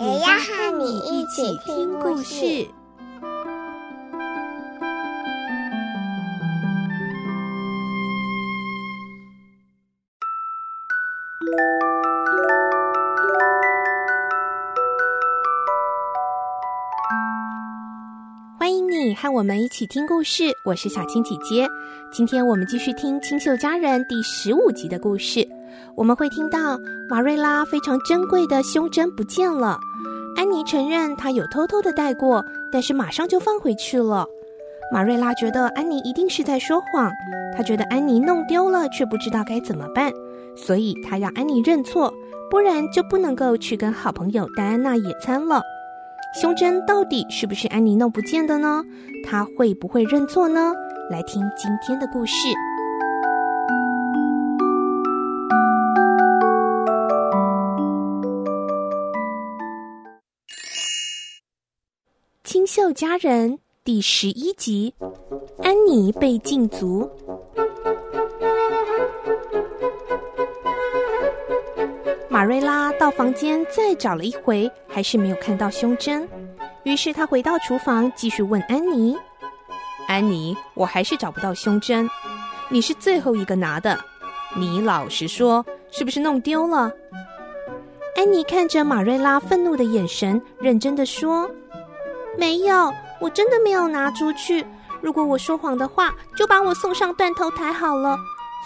也要和你一起听故事。欢迎你和我们一起听故事，我是小青姐姐。今天我们继续听《清秀佳人》第十五集的故事。我们会听到马瑞拉非常珍贵的胸针不见了。安妮承认她有偷偷的戴过，但是马上就放回去了。马瑞拉觉得安妮一定是在说谎，她觉得安妮弄丢了，却不知道该怎么办，所以她让安妮认错，不然就不能够去跟好朋友戴安娜野餐了。胸针到底是不是安妮弄不见的呢？她会不会认错呢？来听今天的故事。秀佳人第十一集，安妮被禁足。马瑞拉到房间再找了一回，还是没有看到胸针。于是她回到厨房，继续问安妮：“安妮，我还是找不到胸针，你是最后一个拿的，你老实说，是不是弄丢了？”安妮看着马瑞拉愤怒的眼神，认真的说。没有，我真的没有拿出去。如果我说谎的话，就把我送上断头台好了。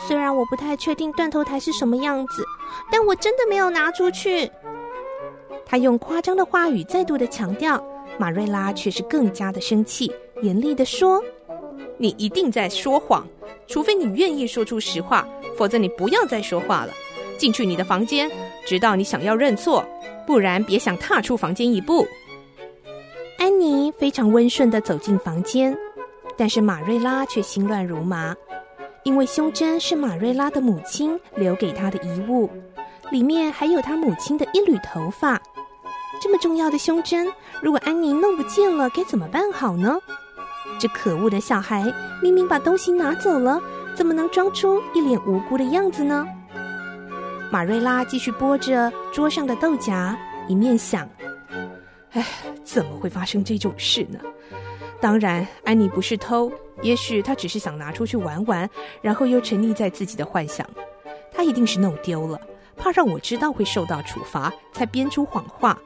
虽然我不太确定断头台是什么样子，但我真的没有拿出去。他用夸张的话语再度的强调，马瑞拉却是更加的生气，严厉的说：“你一定在说谎，除非你愿意说出实话，否则你不要再说话了。进去你的房间，直到你想要认错，不然别想踏出房间一步。”安妮非常温顺地走进房间，但是马瑞拉却心乱如麻，因为胸针是马瑞拉的母亲留给她的遗物，里面还有她母亲的一缕头发。这么重要的胸针，如果安妮弄不见了，该怎么办好呢？这可恶的小孩明明把东西拿走了，怎么能装出一脸无辜的样子呢？马瑞拉继续剥着桌上的豆荚，一面想。哎，怎么会发生这种事呢？当然，安妮不是偷，也许她只是想拿出去玩玩，然后又沉溺在自己的幻想。她一定是弄丢了，怕让我知道会受到处罚，才编出谎话。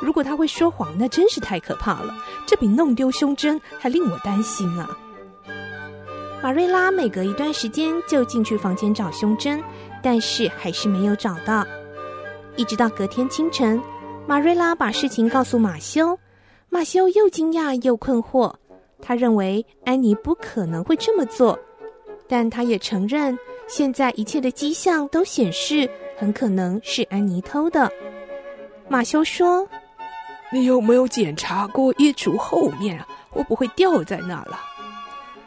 如果她会说谎，那真是太可怕了，这比弄丢胸针还令我担心啊！马瑞拉每隔一段时间就进去房间找胸针，但是还是没有找到，一直到隔天清晨。马瑞拉把事情告诉马修，马修又惊讶又困惑。他认为安妮不可能会这么做，但他也承认，现在一切的迹象都显示很可能是安妮偷的。马修说：“你有没有检查过衣橱后面啊？会不会掉在那了？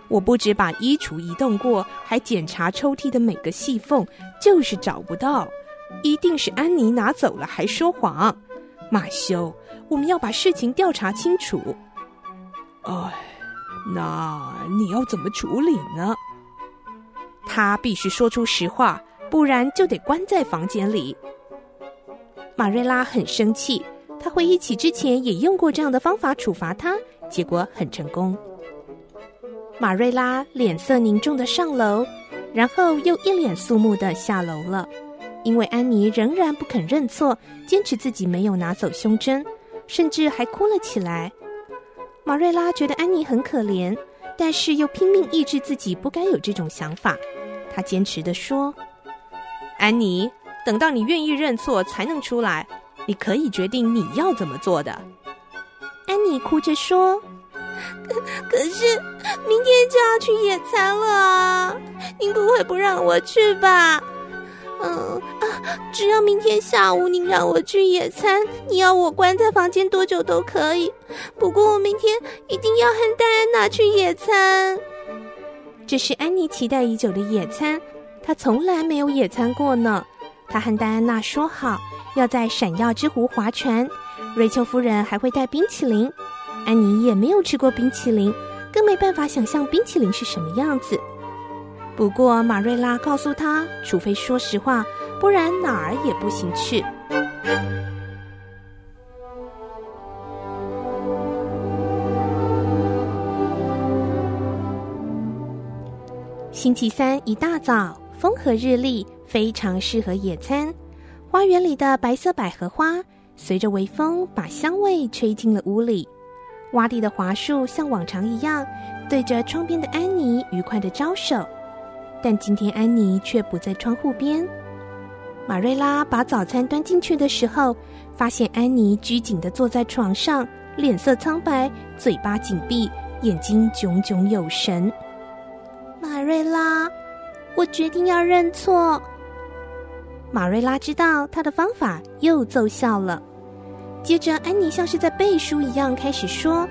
我不止把衣橱移动过，还检查抽屉的每个细缝，就是找不到。一定是安妮拿走了，还说谎。”马修，我们要把事情调查清楚。哎，那你要怎么处理呢？他必须说出实话，不然就得关在房间里。马瑞拉很生气，他回忆起之前也用过这样的方法处罚他，结果很成功。马瑞拉脸色凝重的上楼，然后又一脸肃穆的下楼了。因为安妮仍然不肯认错，坚持自己没有拿走胸针，甚至还哭了起来。马瑞拉觉得安妮很可怜，但是又拼命抑制自己不该有这种想法。她坚持地说：“安妮，等到你愿意认错才能出来，你可以决定你要怎么做的。”安妮哭着说：“可可是明天就要去野餐了啊，您不会不让我去吧？”只要明天下午你让我去野餐，你要我关在房间多久都可以。不过我明天一定要和戴安娜去野餐。这是安妮期待已久的野餐，她从来没有野餐过呢。她和戴安娜说好要在闪耀之湖划船，瑞秋夫人还会带冰淇淋。安妮也没有吃过冰淇淋，更没办法想象冰淇淋是什么样子。不过马瑞拉告诉他，除非说实话，不然哪儿也不行去。星期三一大早，风和日丽，非常适合野餐。花园里的白色百合花随着微风，把香味吹进了屋里。洼地的桦树像往常一样，对着窗边的安妮愉快的招手。但今天安妮却不在窗户边。马瑞拉把早餐端进去的时候，发现安妮拘谨的坐在床上，脸色苍白，嘴巴紧闭，眼睛炯炯有神。马瑞拉，我决定要认错。马瑞拉知道她的方法又奏效了。接着，安妮像是在背书一样开始说：“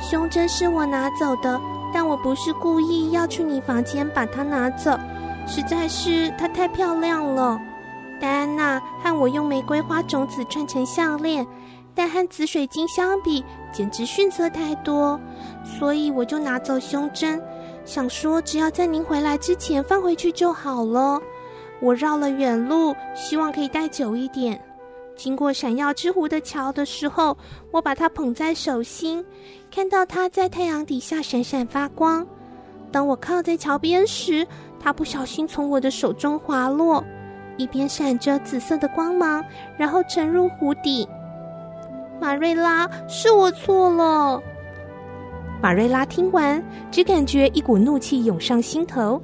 胸针是我拿走的，但我不是故意要去你房间把它拿走，实在是它太漂亮了。戴安娜和我用玫瑰花种子串成项链，但和紫水晶相比，简直逊色太多，所以我就拿走胸针，想说只要在您回来之前放回去就好了。我绕了远路，希望可以待久一点。”经过闪耀之湖的桥的时候，我把它捧在手心，看到它在太阳底下闪闪发光。当我靠在桥边时，它不小心从我的手中滑落，一边闪着紫色的光芒，然后沉入湖底。马瑞拉，是我错了。马瑞拉听完，只感觉一股怒气涌上心头。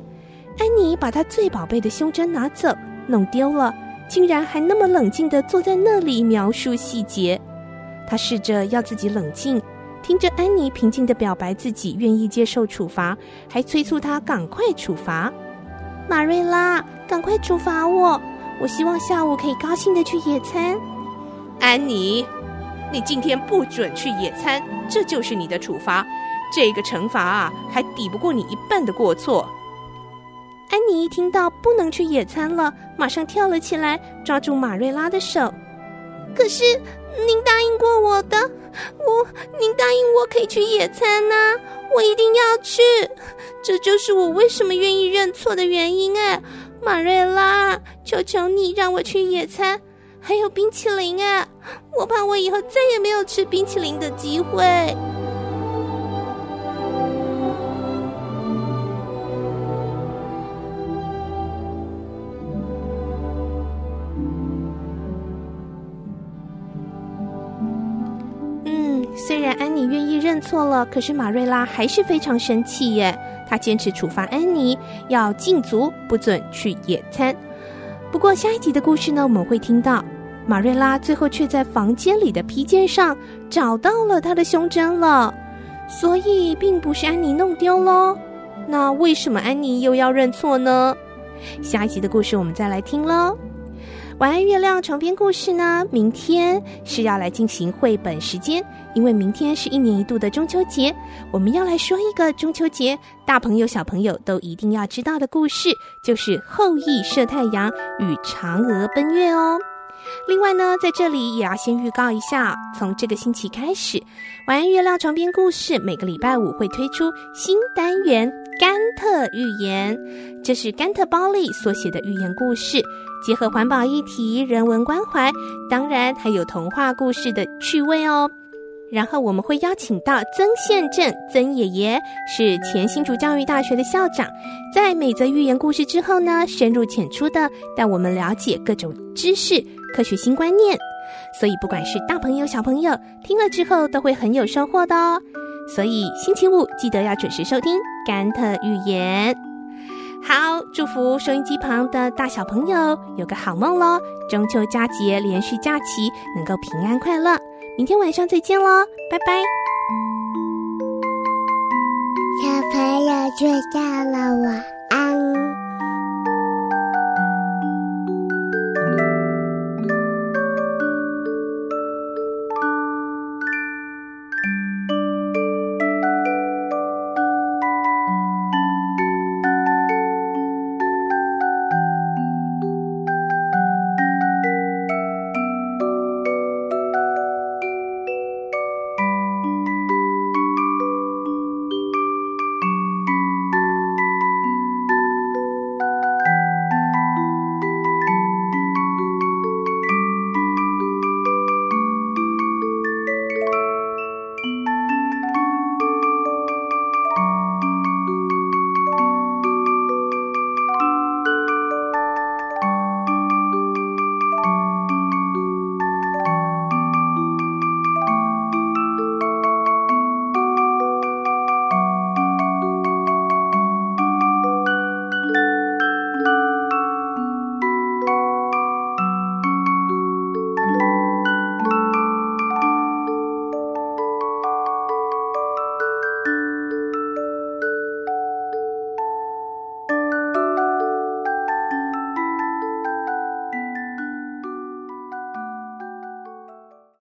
安妮把她最宝贝的胸针拿走，弄丢了。竟然还那么冷静的坐在那里描述细节，他试着要自己冷静，听着安妮平静的表白自己愿意接受处罚，还催促他赶快处罚。马瑞拉，赶快处罚我！我希望下午可以高兴的去野餐。安妮，你今天不准去野餐，这就是你的处罚。这个惩罚啊，还抵不过你一半的过错。安妮一听到不能去野餐了，马上跳了起来，抓住马瑞拉的手。可是您答应过我的，我，您答应我可以去野餐呢，我一定要去。这就是我为什么愿意认错的原因哎，马瑞拉，求求你让我去野餐，还有冰淇淋哎，我怕我以后再也没有吃冰淇淋的机会。愿意认错了，可是马瑞拉还是非常生气耶。她坚持处罚安妮，要禁足，不准去野餐。不过下一集的故事呢，我们会听到马瑞拉最后却在房间里的披肩上找到了她的胸针了，所以并不是安妮弄丢喽。那为什么安妮又要认错呢？下一集的故事我们再来听喽。晚安，月亮床边故事呢？明天是要来进行绘本时间，因为明天是一年一度的中秋节，我们要来说一个中秋节大朋友小朋友都一定要知道的故事，就是后羿射太阳与嫦娥奔月哦。另外呢，在这里也要先预告一下，从这个星期开始，晚安月亮床边故事每个礼拜五会推出新单元甘特寓言，这是甘特包利所写的寓言故事。结合环保议题、人文关怀，当然还有童话故事的趣味哦。然后我们会邀请到曾宪正曾爷爷，是前新竹教育大学的校长，在每则寓言故事之后呢，深入浅出的带我们了解各种知识、科学新观念。所以不管是大朋友小朋友，听了之后都会很有收获的哦。所以星期五记得要准时收听甘特寓言。好，祝福收音机旁的大小朋友有个好梦喽！中秋佳节连续假期能够平安快乐，明天晚上再见喽，拜拜！小朋友睡觉了，我。